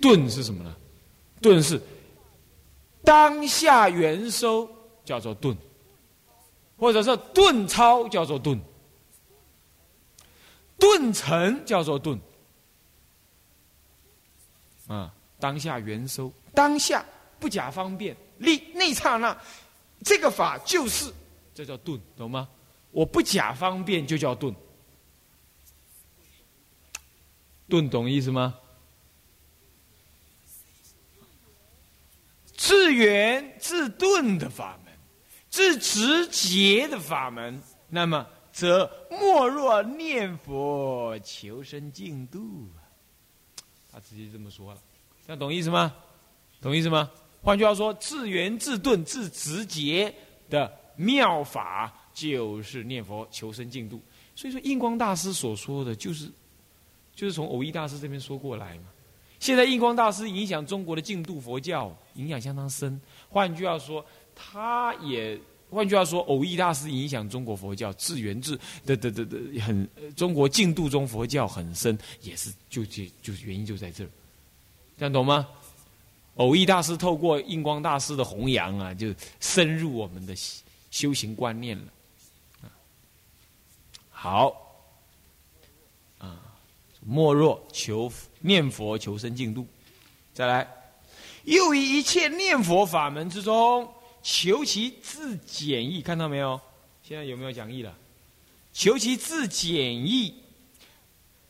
顿是什么呢？顿是当下元收，叫做顿，或者说顿超叫做顿，顿成叫做顿。啊，当下元收，当下不假方便，立那刹那，这个法就是，这叫顿，懂吗？我不假方便就叫顿，顿懂意思吗？自圆自顿的法门，自直结的法门，那么则莫若念佛求生净土。他直接这么说了，那懂意思吗？懂意思吗？换句话说，自圆自顿自直结的妙法，就是念佛求生净土。所以说，印光大师所说的就是，就是从偶益大师这边说过来嘛。现在印光大师影响中国的净土佛教，影响相当深。换句话说，他也换句话说，偶益大师影响中国佛教自圆自的的的的很中国净土中佛教很深，也是就就就原因就在这儿，这样懂吗？偶益大师透过印光大师的弘扬啊，就深入我们的修行观念了。好，莫若求念佛求生净土，再来，又以一切念佛法门之中。求其自简易，看到没有？现在有没有讲义了？求其自简易、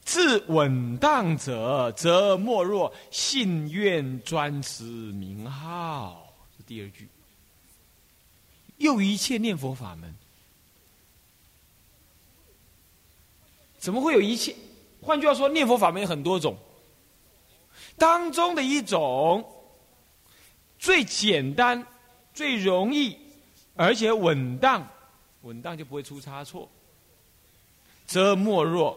自稳当者，则莫若信愿专持名号。这第二句。又一切念佛法门，怎么会有一切？换句话说，念佛法门有很多种，当中的一种最简单。最容易，而且稳当，稳当就不会出差错。则莫若，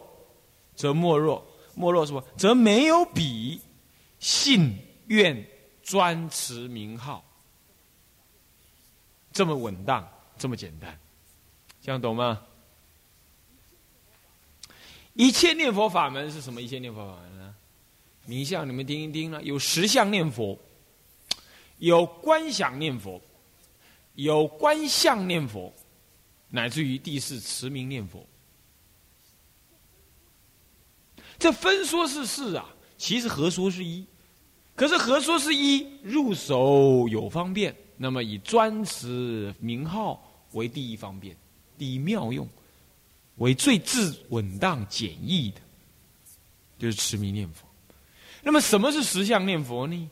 则莫若，莫若什么？则没有比信愿专持名号这么稳当，这么简单，这样懂吗？一切念佛法门是什么？一切念佛法门呢？名相你们听一听呢？有十相念佛，有观想念佛。有观相念佛，乃至于第四持名念佛，这分说是四啊，其实合说是一。可是合说是一，入手有方便，那么以专持名号为第一方便，第一妙用，为最自稳当简易的，就是持名念佛。那么什么是实相念佛呢？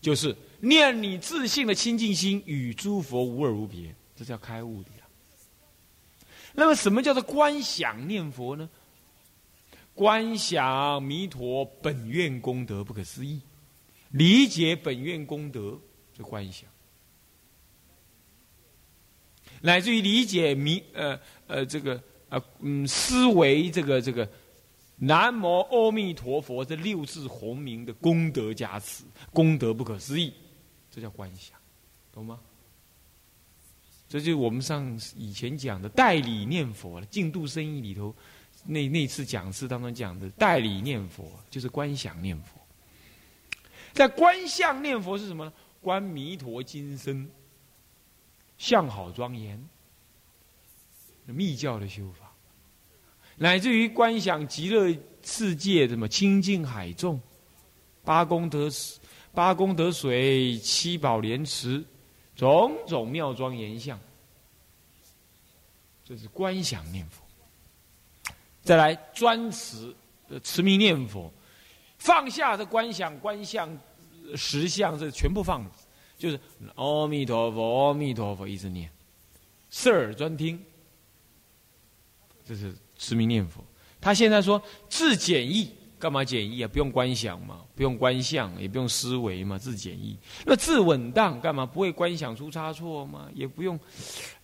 就是念你自信的清净心与诸佛无二无别，这叫开悟的。那么，什么叫做观想念佛呢？观想弥陀本愿功德不可思议，理解本愿功德就观想，乃至于理解弥呃呃这个呃嗯思维这个这个。南无阿弥陀佛，这六字洪名的功德加持，功德不可思议，这叫观想，懂吗？这就是我们上以前讲的代理念佛了。净度生意里头，那那次讲师当中讲的代理念佛，就是观想念佛。在观相念佛是什么呢？观弥陀金身，相好庄严，密教的修法。乃至于观想极乐世界，什么清净海众，八功德八功德水，七宝莲池，种种妙庄严相，这是观想念佛。再来专持的持名念佛，放下这观想观相实相，这全部放了，就是阿弥陀佛，阿弥陀佛，一直念，视耳专听，这是。持名念佛，他现在说自简易，干嘛简易啊？不用观想嘛，不用观相，也不用思维嘛，自简易。那自稳当干嘛？不会观想出差错嘛？也不用，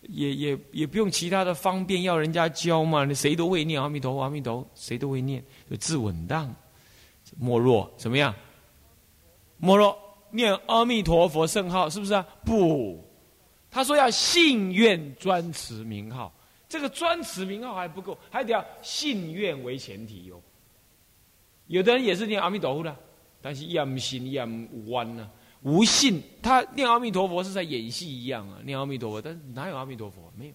也也也不用其他的方便，要人家教嘛？你谁都会念阿弥陀佛，阿弥陀佛，谁都会念，就自稳当。莫若怎么样？莫若念阿弥陀佛圣号，是不是啊？不，他说要信愿专持名号。这个专持名号还不够，还得要信愿为前提哟。有的人也是念阿弥陀佛的，但是也不信，也不弯呢。无信，他念阿弥陀佛是在演戏一样啊，念阿弥陀佛，但是哪有阿弥陀佛？没有。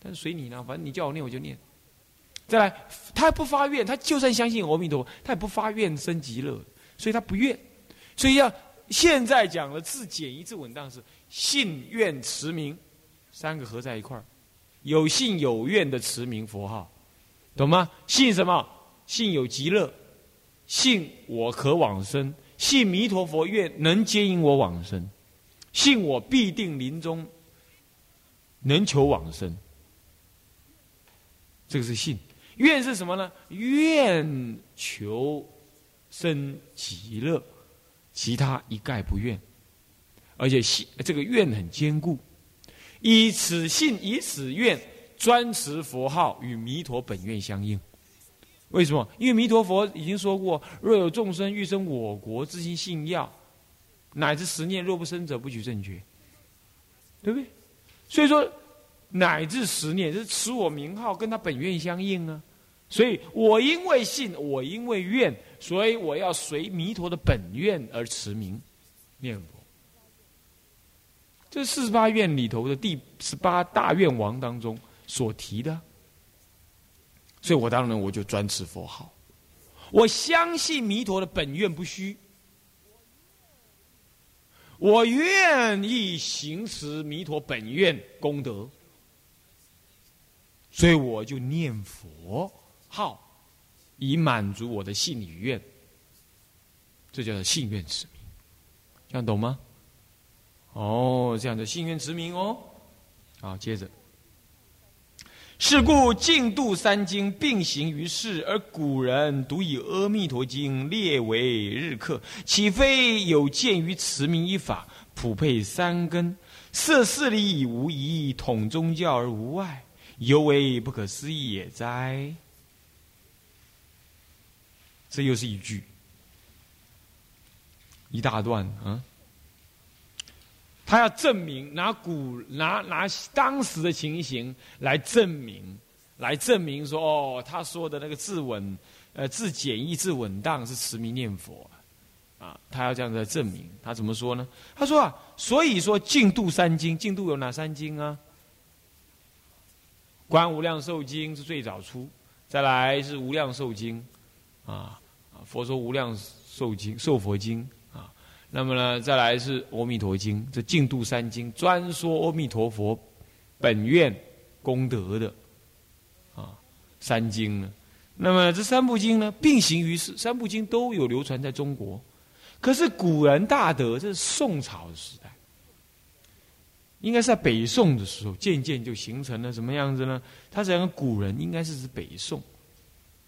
但是随你呢，反正你叫我念我就念。再来，他不发愿，他就算相信阿弥陀佛，他也不发愿生极乐，所以他不愿。所以要现在讲的自简一字稳当是信愿持名三个合在一块儿，有信有愿的持名佛号，懂吗？信什么？信有极乐，信我可往生。信弥陀佛愿能接引我往生，信我必定临终能求往生。这个是信，愿是什么呢？愿求生极乐，其他一概不愿。而且信这个愿很坚固，以此信以此愿专持佛号与弥陀本愿相应。为什么？因为弥陀佛已经说过：“若有众生欲生我国，自心信要，乃至十念若不生者，不取正觉。”对不对？所以说，乃至十念是持我名号，跟他本愿相应啊。所以我因为信，我因为愿，所以我要随弥陀的本愿而持名念佛。这四十八愿里头的第十八大愿王当中所提的。所以我当然我就专持佛号，我相信弥陀的本愿不虚，我愿意行持弥陀本愿功德，所以我就念佛号，以满足我的信与愿，这叫做信愿持名，这样懂吗？哦，这样的信愿持名哦，好，接着。是故净度三经并行于世，而古人独以阿弥陀经列为日课，岂非有鉴于持名一法，普配三根，摄事理无疑，统宗教而无外，尤为不可思议也哉？这又是一句，一大段啊。他要证明，拿古拿拿当时的情形来证明，来证明说，哦，他说的那个自稳，呃，自简易、自稳当是持名念佛，啊，他要这样子来证明。他怎么说呢？他说啊，所以说净度三经，净度有哪三经啊？观无量寿经是最早出，再来是无量寿经，啊，佛说无量寿经、寿佛经啊。那么呢，再来是《阿弥陀经》，这净度三经专说阿弥陀佛本愿功德的啊三经呢。那么这三部经呢，并行于世，三部经都有流传在中国。可是古人大德，这是宋朝的时代，应该是在北宋的时候，渐渐就形成了什么样子呢？他讲个古人，应该是指北宋，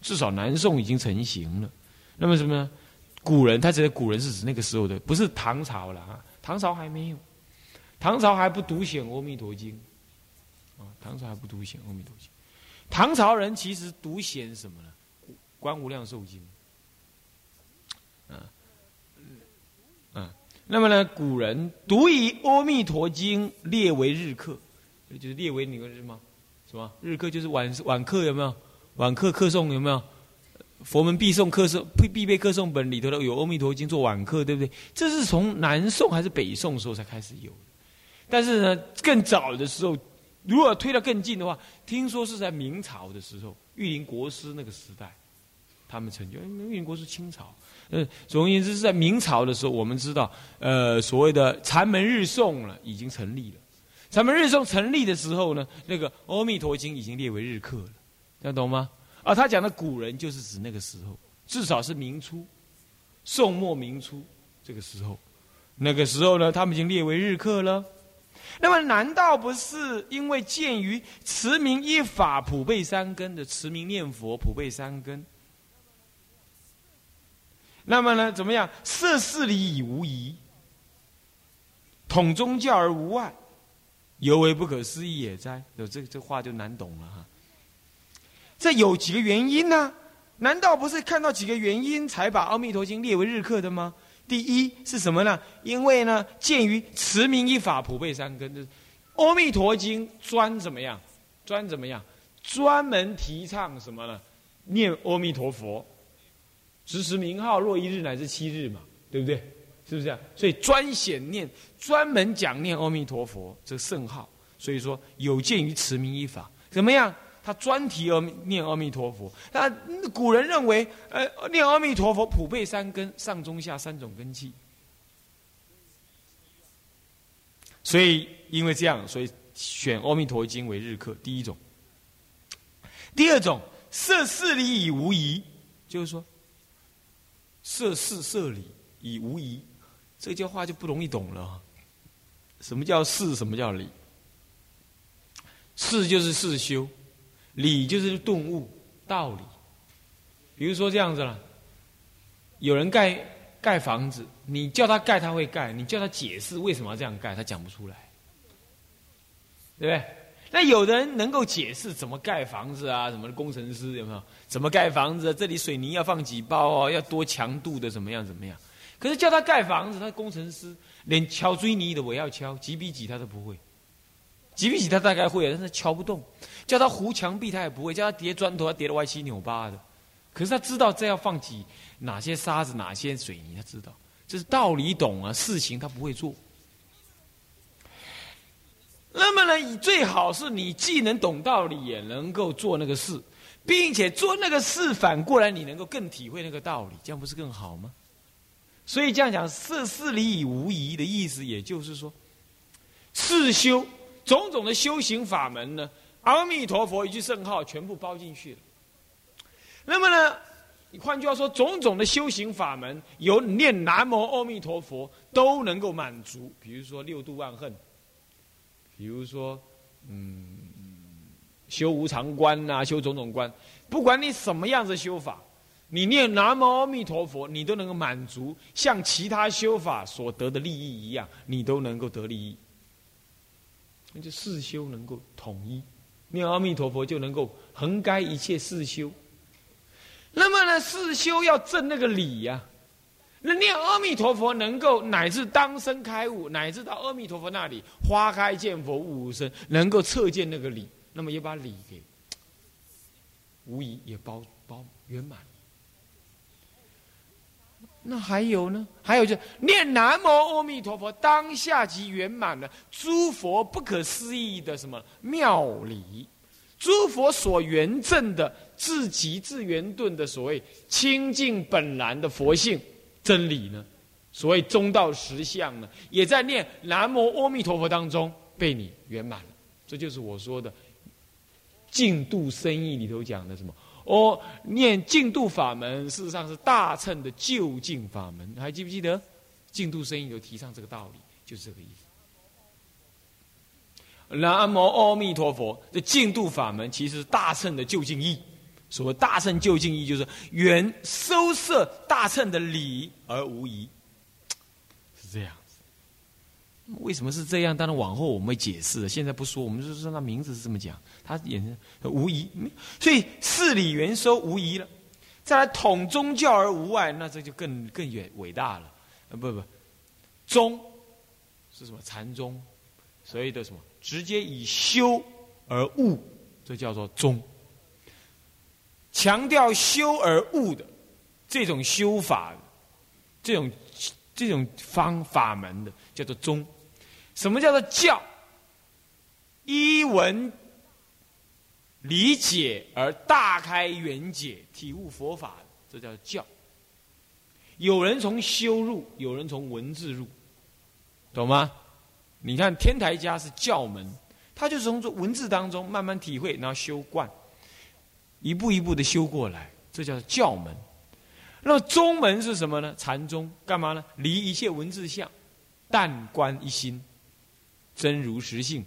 至少南宋已经成型了。那么什么呢？古人，他指的古人是指那个时候的，不是唐朝了啊！唐朝还没有，唐朝还不独显《阿弥陀经》啊，唐朝还不独显《阿弥陀经》。唐朝人其实独显什么呢？《观无量寿经》啊，嗯，那么呢，古人独以《阿弥陀经》列为日课，就是列为哪个日吗？什么日课？就是晚晚课有没有？晚课课诵有没有？佛门必诵课诵必必备课诵本里头的有《阿弥陀经》做晚课，对不对？这是从南宋还是北宋时候才开始有？但是呢，更早的时候，如果推到更近的话，听说是在明朝的时候，玉林国师那个时代，他们成就。玉林国师清朝，呃，总而言之是在明朝的时候，我们知道，呃，所谓的禅门日诵了，已经成立了。禅门日诵成立的时候呢，那个《阿弥陀经》已经列为日课了，要懂吗？而他讲的古人，就是指那个时候，至少是明初、宋末明初这个时候。那个时候呢，他们已经列为日课了。那么，难道不是因为鉴于持名一法普被三根的持名念佛普被三根？那么呢，怎么样？涉事理已无疑，统宗教而无外，尤为不可思议也哉？有这这话就难懂了哈。这有几个原因呢？难道不是看到几个原因才把《阿弥陀经》列为日课的吗？第一是什么呢？因为呢，鉴于持名一法普被三根，《阿弥陀经》专怎么样？专怎么样？专门提倡什么呢？念阿弥陀佛，时时名号若一日乃至七日嘛，对不对？是不是？所以专显念，专门讲念阿弥陀佛这圣号。所以说有鉴于持名一法，怎么样？他专提阿念阿弥陀佛。那古人认为，呃，念阿弥陀佛普被三根，上中下三种根器。所以因为这样，所以选阿弥陀经为日课。第一种，第二种设事理以无疑，就是说设事设理以无疑，这句话就不容易懂了。什么叫事？什么叫理？事就是事修，理就是顿悟道理。比如说这样子了，有人盖盖房子，你叫他盖他会盖，你叫他解释为什么要这样盖，他讲不出来，对不对？那有人能够解释怎么盖房子啊，什么工程师有没有？怎么盖房子？这里水泥要放几包哦？要多强度的怎么样怎么样？可是叫他盖房子，他工程师连敲水泥的我要敲几比几他都不会。几比几他大概会，但是敲不动。叫他糊墙壁他也不会，叫他叠砖头他叠的歪七扭八的。可是他知道这要放几哪些沙子哪些水泥，他知道这是道理懂啊，事情他不会做。那么呢，你最好是你既能懂道理，也能够做那个事，并且做那个事反过来你能够更体会那个道理，这样不是更好吗？所以这样讲，事事理以无疑的意思，也就是说，事修。种种的修行法门呢，阿弥陀佛一句圣号全部包进去了。那么呢，换句话说，种种的修行法门，由念南无阿弥陀佛都能够满足。比如说六度万恨，比如说嗯，修无常观呐，修种种观，不管你什么样子修法，你念南无阿弥陀佛，你都能够满足，像其他修法所得的利益一样，你都能够得利益。那就四修能够统一，念阿弥陀佛就能够横该一切四修。那么呢，四修要证那个理呀。那念阿弥陀佛能够乃至当生开悟，乃至到阿弥陀佛那里花开见佛悟无生，能够测见那个理，那么也把理给无疑也包包圆满。那还有呢？还有就念南无阿弥陀佛，当下即圆满了诸佛不可思议的什么妙理，诸佛所圆证的自极自圆顿的所谓清净本然的佛性真理呢？所谓中道实相呢，也在念南无阿弥陀佛当中被你圆满了。这就是我说的净度生意里头讲的什么。哦，念净度法门，事实上是大乘的究竟法门，还记不记得？净度声音有提倡这个道理，就是这个意思。南无阿弥陀佛这净度法门，其实是大乘的究竟义。所谓大乘究竟义，就是原收摄大乘的理而无疑，是这样。为什么是这样？当然往后我们会解释，现在不说。我们就是说他名字是这么讲，他也无疑，所以事理元收无疑了。再来统宗教而无外，那这就更更远伟大了。啊不不，宗是什么？禅宗，所以的什么？直接以修而悟，这叫做宗。强调修而悟的这种修法，这种这种方法门的，叫做宗。什么叫做教？一文理解而大开圆解，体悟佛法，这叫教。有人从修入，有人从文字入，懂吗？你看天台家是教门，他就是从这文字当中慢慢体会，然后修观，一步一步的修过来，这叫教门。那么宗门是什么呢？禅宗干嘛呢？离一切文字相，但观一心。真如实性，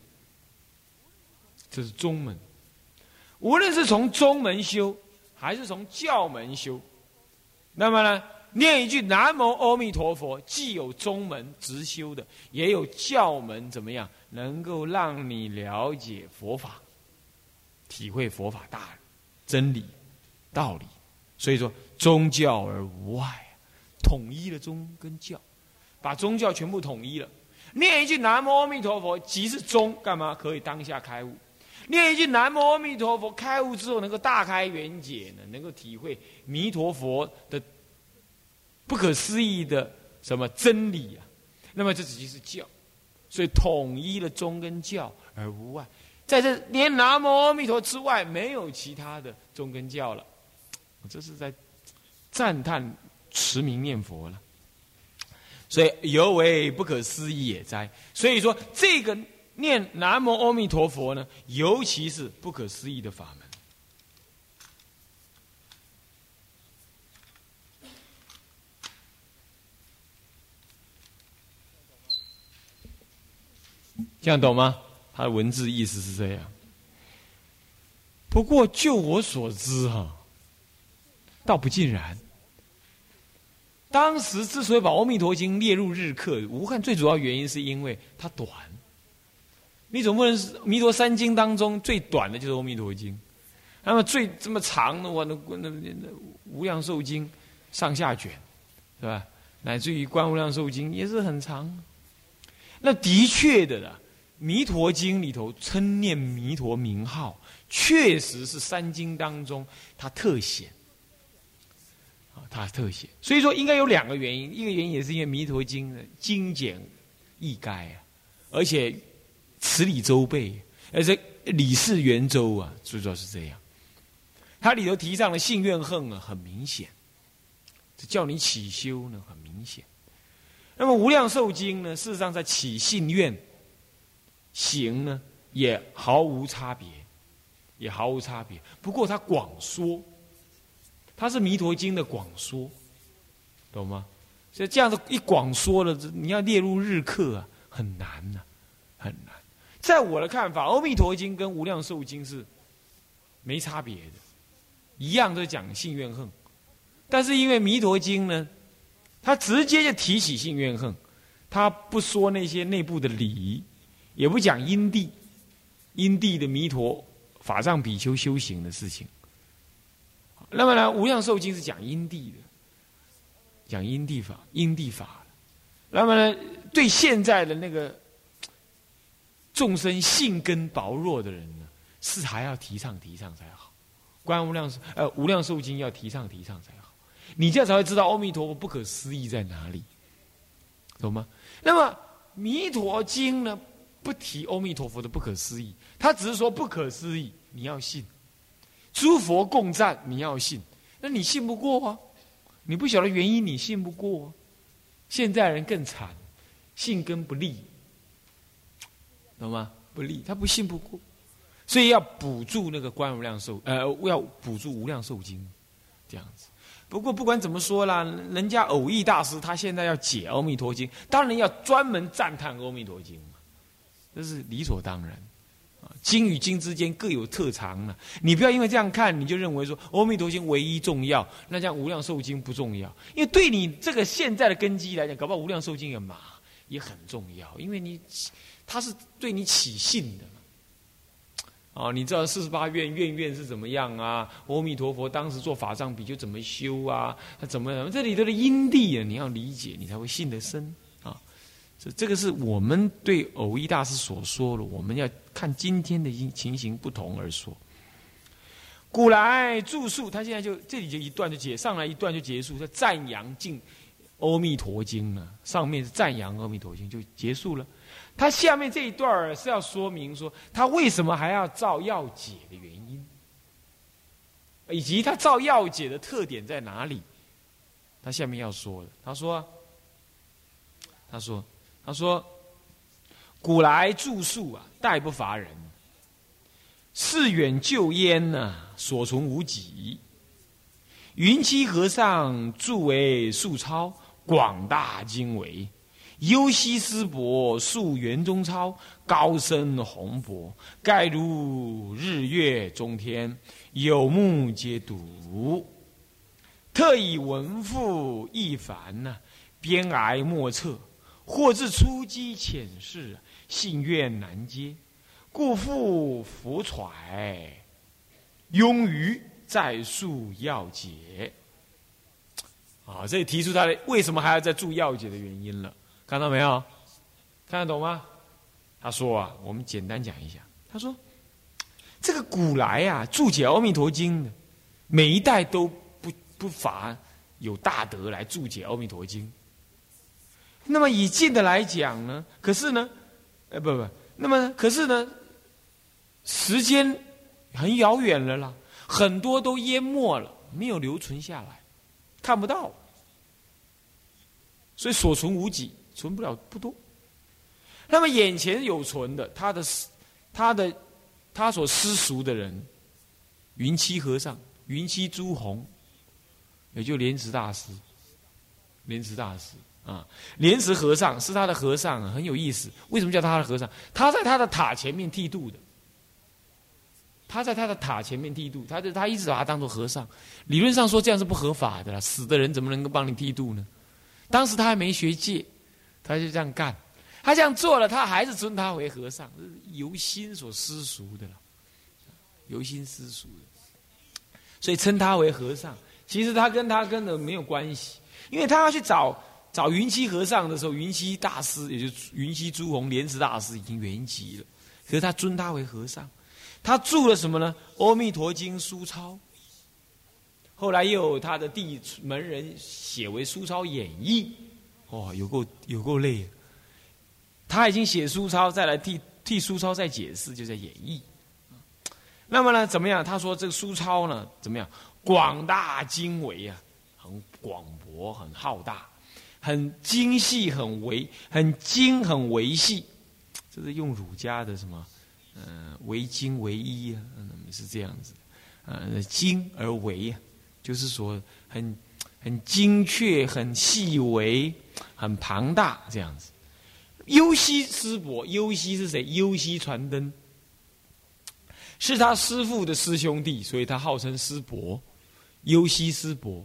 这是宗门。无论是从宗门修，还是从教门修，那么呢，念一句南无阿弥陀佛，既有宗门直修的，也有教门，怎么样能够让你了解佛法，体会佛法大真理道理？所以说，宗教而无外，统一了宗跟教，把宗教全部统一了。念一句南无阿弥陀佛，即是中，干嘛可以当下开悟？念一句南无阿弥陀佛，开悟之后能够大开圆解呢？能够体会弥陀佛的不可思议的什么真理啊？那么这只是教，所以统一了宗跟教而无外，在这连南无阿弥陀之外，没有其他的宗跟教了。这是在赞叹持名念佛了，所以尤为不可思议也哉。所以说，这个念南无阿弥陀佛呢，尤其是不可思议的法门。这样懂吗？他的文字意思是这样。不过就我所知，哈，倒不尽然。当时之所以把《阿弥陀经》列入日课，无看最主要原因是因为它短。你总不能《弥陀三经》当中最短的就是《阿弥陀经》，那么最这么长的，我那那那《无量寿经》上下卷，是吧？乃至于《观无量寿经》也是很长。那的确的啦。《弥陀经》里头称念弥陀名号，确实是三经当中它特显啊，它特写。所以说应该有两个原因，一个原因也是因为《弥陀经》的精简易赅啊，而且词理周备，而且理事圆周啊，最主要是这样。它里头提倡的信怨恨啊，很明显，这叫你起修呢，很明显。那么《无量寿经》呢，事实上在起信愿。行呢，也毫无差别，也毫无差别。不过它广说，它是《弥陀经》的广说，懂吗？所以这样子一广说了，你要列入日课啊，很难呐，很难。在我的看法，《阿弥陀经》跟《无量寿经》是没差别的，一样都讲性怨恨，但是因为《弥陀经》呢，它直接就提起性怨恨，它不说那些内部的礼仪。也不讲因地，因地的弥陀法藏比丘修行的事情。那么呢，无量寿经是讲因地的，讲因地法，因地法。那么呢，对现在的那个众生性根薄弱的人呢，是还要提倡提倡才好。观无量寿呃无量寿经要提倡提倡才好，你这样才会知道阿弥陀佛不可思议在哪里，懂吗？那么弥陀经呢？不提阿弥陀佛的不可思议，他只是说不可思议，你要信。诸佛共赞，你要信。那你信不过啊？你不晓得原因，你信不过。啊现在人更惨，信根不利，懂吗？不利，他不信不过，所以要补助那个观无量寿，呃，要补助无量寿经，这样子。不过不管怎么说啦，人家偶益大师他现在要解阿弥陀经，当然要专门赞叹阿弥陀经。嘛这是理所当然，经与经之间各有特长呢。你不要因为这样看，你就认为说阿弥陀经唯一重要，那像无量寿经不重要。因为对你这个现在的根基来讲，搞不好无量寿经也嘛也很重要，因为你它是对你起信的嘛。哦，你知道四十八愿愿愿是怎么样啊？阿弥陀佛当时做法藏比丘怎么修啊？他怎么这里头的因地啊？你要理解，你才会信得深。这这个是我们对偶一大师所说的，我们要看今天的情形不同而说。古来著述，他现在就这里就一段就结，上来一段就结束，叫赞扬经阿弥陀经了。上面是赞扬阿弥陀经就结束了。他下面这一段是要说明说，他为什么还要造要解的原因，以及他造要解的特点在哪里。他下面要说的，他说，他说。他说：“古来著述啊，代不乏人。寺远旧焉呐，所存无几。云栖和尚著为素抄，广大经纬。幽西师伯述圆中抄，高深宏博，盖如日月中天，有目皆睹。特以文赋一繁呐，编挨莫测。”或自出机浅世，信愿难接，故复浮揣，庸于再述要解。啊，这里提出他的为什么还要再注要解的原因了，看到没有？看得懂吗？他说啊，我们简单讲一下。他说，这个古来啊，注解《阿弥陀经》的每一代都不不乏有大德来注解《阿弥陀经》。那么以近的来讲呢，可是呢，呃，不不，那么可是呢，时间很遥远了啦，很多都淹没了，没有留存下来，看不到，所以所存无几，存不了不多。那么眼前有存的，他的他的他所私塾的人，云栖和尚、云栖朱红，也就莲池大师，莲池大师。啊，莲池和尚是他的和尚，很有意思。为什么叫他的和尚？他在他的塔前面剃度的。他在他的塔前面剃度，他就他一直把他当做和尚。理论上说这样是不合法的啦，死的人怎么能够帮你剃度呢？当时他还没学戒，他就这样干。他这样做了，他还是尊他为和尚，由心所私俗的了，由心私俗的。所以称他为和尚，其实他跟他根本没有关系，因为他要去找。找云栖和尚的时候，云栖大师也就云栖朱红莲池大师已经圆寂了，可是他尊他为和尚，他著了什么呢？《阿弥陀经》书抄，后来又有他的弟门人写为书抄演义，哦，有够有够累，他已经写书抄，再来替替书抄再解释，就在演义。那么呢，怎么样？他说这个书抄呢，怎么样？广大经纬啊，很广博，很浩大。很精细，很维，很精，很维系，这是用儒家的什么？嗯，为精为一啊，是这样子。呃，精而维啊，就是说很很精确，很细微，很庞大这样子。优西师伯，优西是谁？优西传灯，是他师父的师兄弟，所以他号称师伯。优西师伯，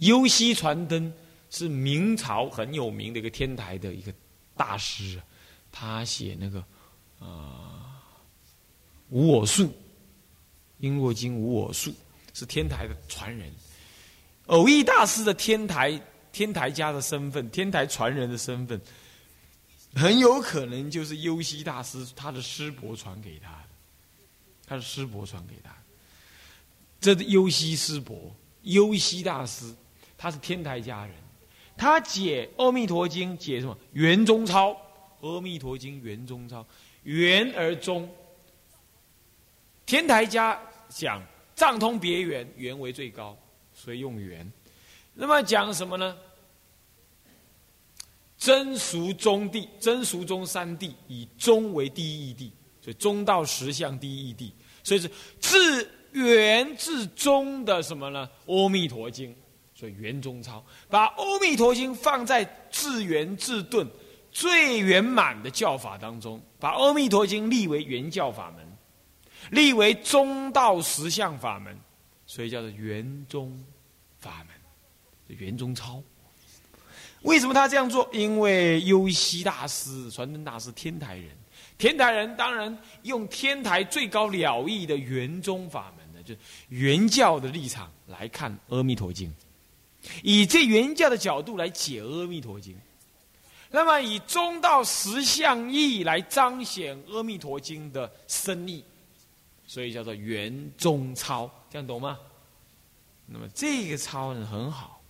优西传灯。是明朝很有名的一个天台的一个大师，他写那个啊《无我术》《因果经》《无我术》，是天台的传人。偶益大师的天台天台家的身份，天台传人的身份，很有可能就是优西大师他的师伯传给他的，他的师伯传给他。这是优西师伯，优西大师，他是天台家人。他解《阿弥陀经》解什么？圆中超，《阿弥陀经》圆中超，圆而中。天台家讲藏通别圆，圆为最高，所以用圆。那么讲什么呢？真俗中地，真俗中三地，以中为第一义地，所以中道实相第一义地，所以是自圆至中的什么呢？《阿弥陀经》。所以圆中抄，把《阿弥陀经》放在自圆自顿最圆满的教法当中，把《阿弥陀经》立为圆教法门，立为中道实相法门，所以叫做圆中法门，圆中抄。为什么他这样做？因为优西大师、传灯大师天台人，天台人当然用天台最高了义的圆中法门的，就圆教的立场来看《阿弥陀经》。以这原教的角度来解《阿弥陀经》，那么以中道实相义来彰显《阿弥陀经》的深意，所以叫做圆中抄，这样懂吗？那么这个抄呢很好，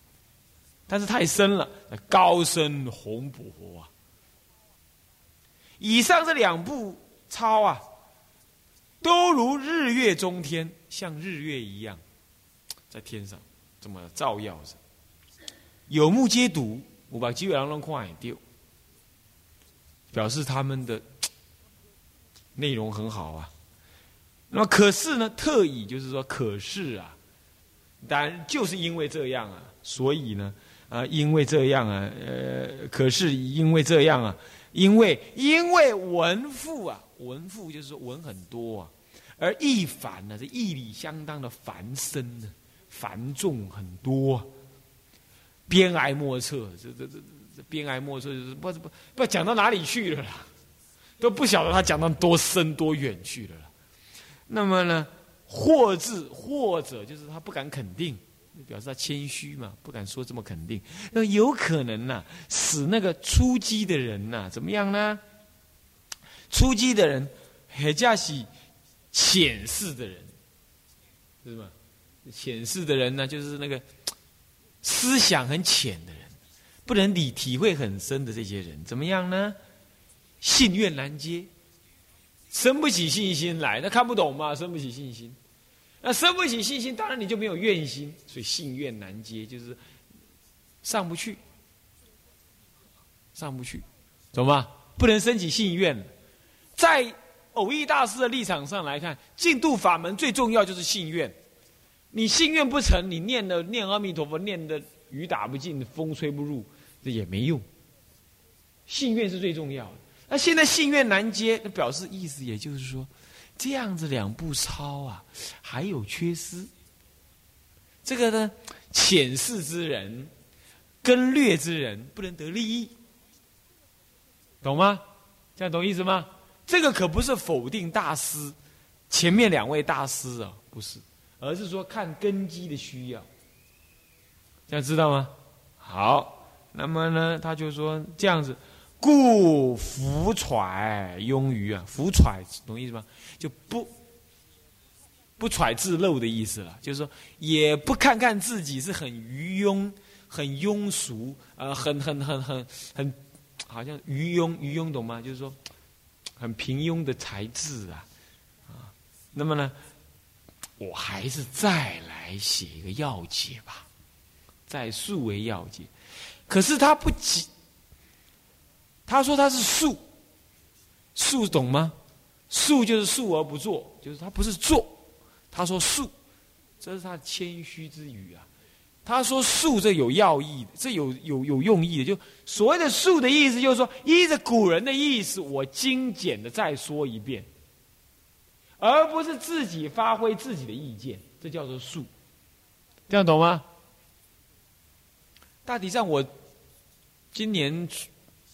但是太深了，高深宏博啊！以上这两部抄啊，都如日月中天，像日月一样，在天上这么照耀着。有目皆睹，我把基本上都看丢，表示他们的 内容很好啊。那么可是呢，特以就是说，可是啊，但就是因为这样啊，所以呢，啊，因为这样啊，呃，可是因为这样啊，因为因为文赋啊，文赋就是说文很多啊，而义繁呢，这义理相当的繁深呢，繁重很多。边挨莫测，这这这这边挨莫测，就是不不不讲到哪里去了啦，都不晓得他讲到多深多远去了啦。那么呢，或字或者就是他不敢肯定，表示他谦虚嘛，不敢说这么肯定。那有可能呢，使那个出击的人呐，怎么样呢？出击的人，或者是浅视的人，是吗？浅视的人呢，就是那个。思想很浅的人，不能理体会很深的这些人，怎么样呢？信愿难接，生不起信心来，那看不懂嘛，生不起信心。那生不起信心，当然你就没有愿心，所以信愿难接，就是上不去，上不去，懂吗？不能升起信愿。在偶益大师的立场上来看，净度法门最重要就是信愿。你信愿不成，你念的念阿弥陀佛，念的雨打不进，风吹不入，这也没用。信愿是最重要的。那现在信愿难接，那表示意思也就是说。这样子两步抄啊，还有缺失。这个呢，浅视之人、跟略之人不能得利益，懂吗？这样懂意思吗？这个可不是否定大师前面两位大师啊，不是，而是说看根基的需要。这样知道吗？好，那么呢，他就说这样子。故浮揣庸于啊，浮揣懂意思吗？就不不揣自漏的意思了，就是说也不看看自己是很愚庸、很庸俗，呃，很很很很很，好像愚庸愚庸懂吗？就是说很平庸的才智啊，啊，那么呢，我还是再来写一个要解吧，再述为要解，可是他不急。他说他是述，述懂吗？述就是述而不做，就是他不是做。他说述，这是他谦虚之语啊。他说述这有要义，这有有有用意的。就所谓的述的意思，就是说依着古人的意思，我精简的再说一遍，而不是自己发挥自己的意见，这叫做术。这样懂吗？大体上我今年。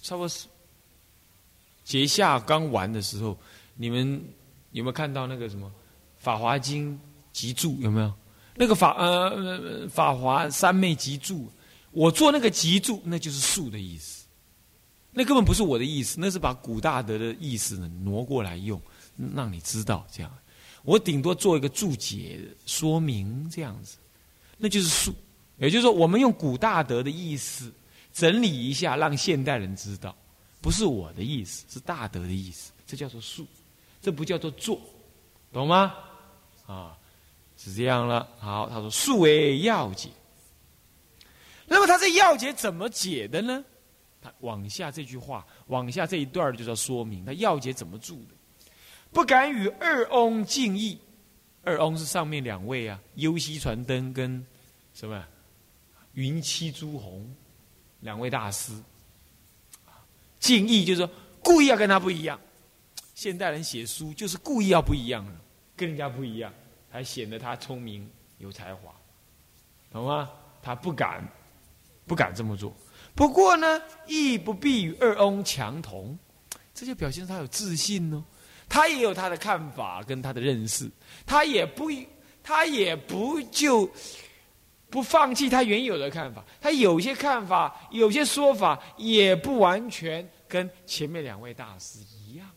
差不多是节下刚完的时候，你们有没有看到那个什么《法华经》集注？有没有那个法呃《法华三昧集注》？我做那个集注，那就是术的意思。那根本不是我的意思，那是把古大德的意思呢挪过来用，让你知道这样。我顶多做一个注解说明这样子，那就是术。也就是说，我们用古大德的意思。整理一下，让现代人知道，不是我的意思，是大德的意思。这叫做术，这不叫做做，懂吗？啊，是这样了。好，他说术为要解。那么他这要解怎么解的呢？他往下这句话，往下这一段就叫说明他要解怎么注的。不敢与二翁敬意，二翁是上面两位啊，幽西传灯跟什么云栖朱红。两位大师，敬意就是说故意要跟他不一样。现代人写书就是故意要不一样了，跟人家不一样，还显得他聪明有才华，懂吗？他不敢，不敢这么做。不过呢，亦不必与二翁强同，这就表现他有自信哦。他也有他的看法跟他的认识，他也不，他也不就。不放弃他原有的看法，他有些看法、有些说法也不完全跟前面两位大师一样。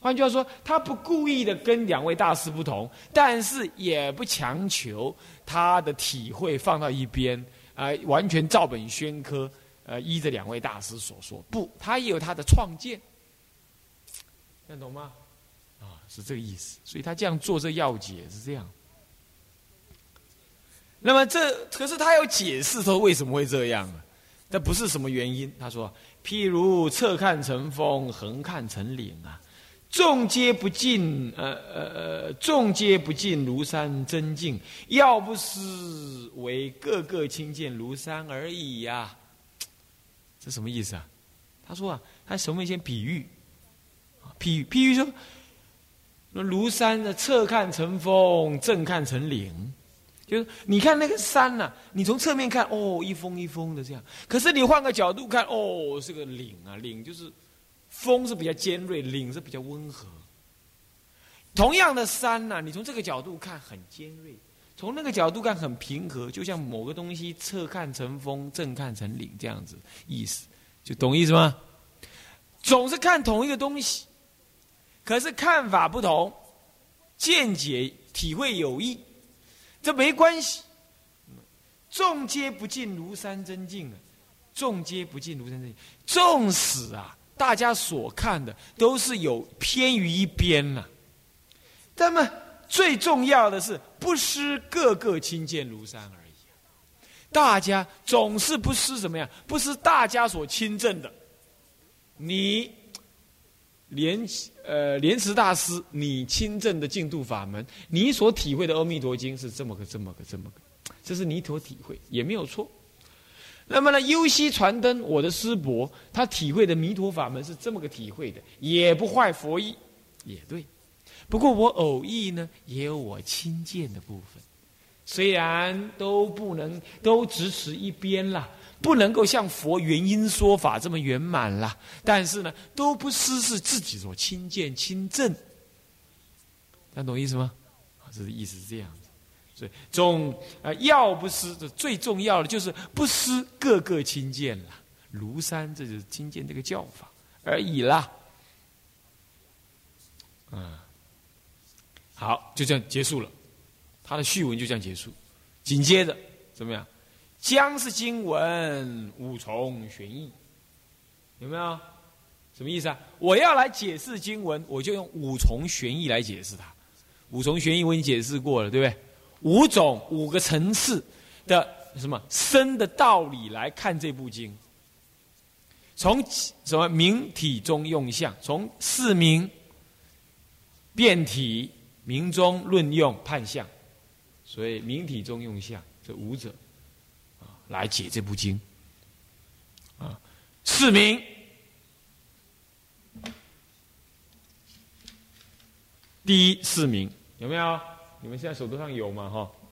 换句话说，他不故意的跟两位大师不同，但是也不强求他的体会放到一边，啊，完全照本宣科，呃，依着两位大师所说。不，他也有他的创建，听懂吗？啊，是这个意思。所以他这样做这要解是这样。那么这可是他有解释说为什么会这样啊？这不是什么原因。他说：“譬如侧看成峰，横看成岭啊，众皆不尽，呃呃呃，众皆不尽庐山真境，要不是为个个亲见庐山而已呀。”这什么意思啊？他说啊，他什么一些比喻？比比喻说，那庐山的侧看成峰，正看成岭。就是你看那个山呐，你从侧面看，哦，一峰一峰的这样。可是你换个角度看，哦，是个岭啊，岭就是峰是比较尖锐，岭是比较温和。同样的山呐，你从这个角度看很尖锐，从那个角度看很平和，就像某个东西侧看成峰，正看成岭这样子意思，就懂意思吗？总是看同一个东西，可是看法不同，见解体会有异。这没关系，众皆不尽庐山真境啊，众皆不尽庐山真境。纵使啊，大家所看的都是有偏于一边了，那么最重要的是不失个个亲见庐山而已。大家总是不失什么呀？不失大家所亲证的。你莲呃莲池大师，你亲证的净土法门，你所体会的《阿弥陀经》是这么个这么个这么个，这是你所体会，也没有错。那么呢，优西传灯，我的师伯，他体会的弥陀法门是这么个体会的，也不坏佛意，也对。不过我偶意呢，也有我亲见的部分。虽然都不能都只持一边啦，不能够像佛原因说法这么圆满啦，但是呢，都不失是自己所亲见亲证。能懂意思吗？啊，这是意思是这样子。所以总啊，要不失最重要的就是不失各个亲见了。庐山这就是亲见这个教法而已啦。嗯，好，就这样结束了。他的序文就这样结束，紧接着怎么样？将是经文五重玄义，有没有？什么意思啊？我要来解释经文，我就用五重玄义来解释它。五重玄义我已经解释过了，对不对？五种五个层次的什么深的道理来看这部经，从什么明体中用相，从四明变体明中论用判相。所以明体中用相这五者，来解这部经啊。四名，第一四名有没有？你们现在手头上有吗？哈。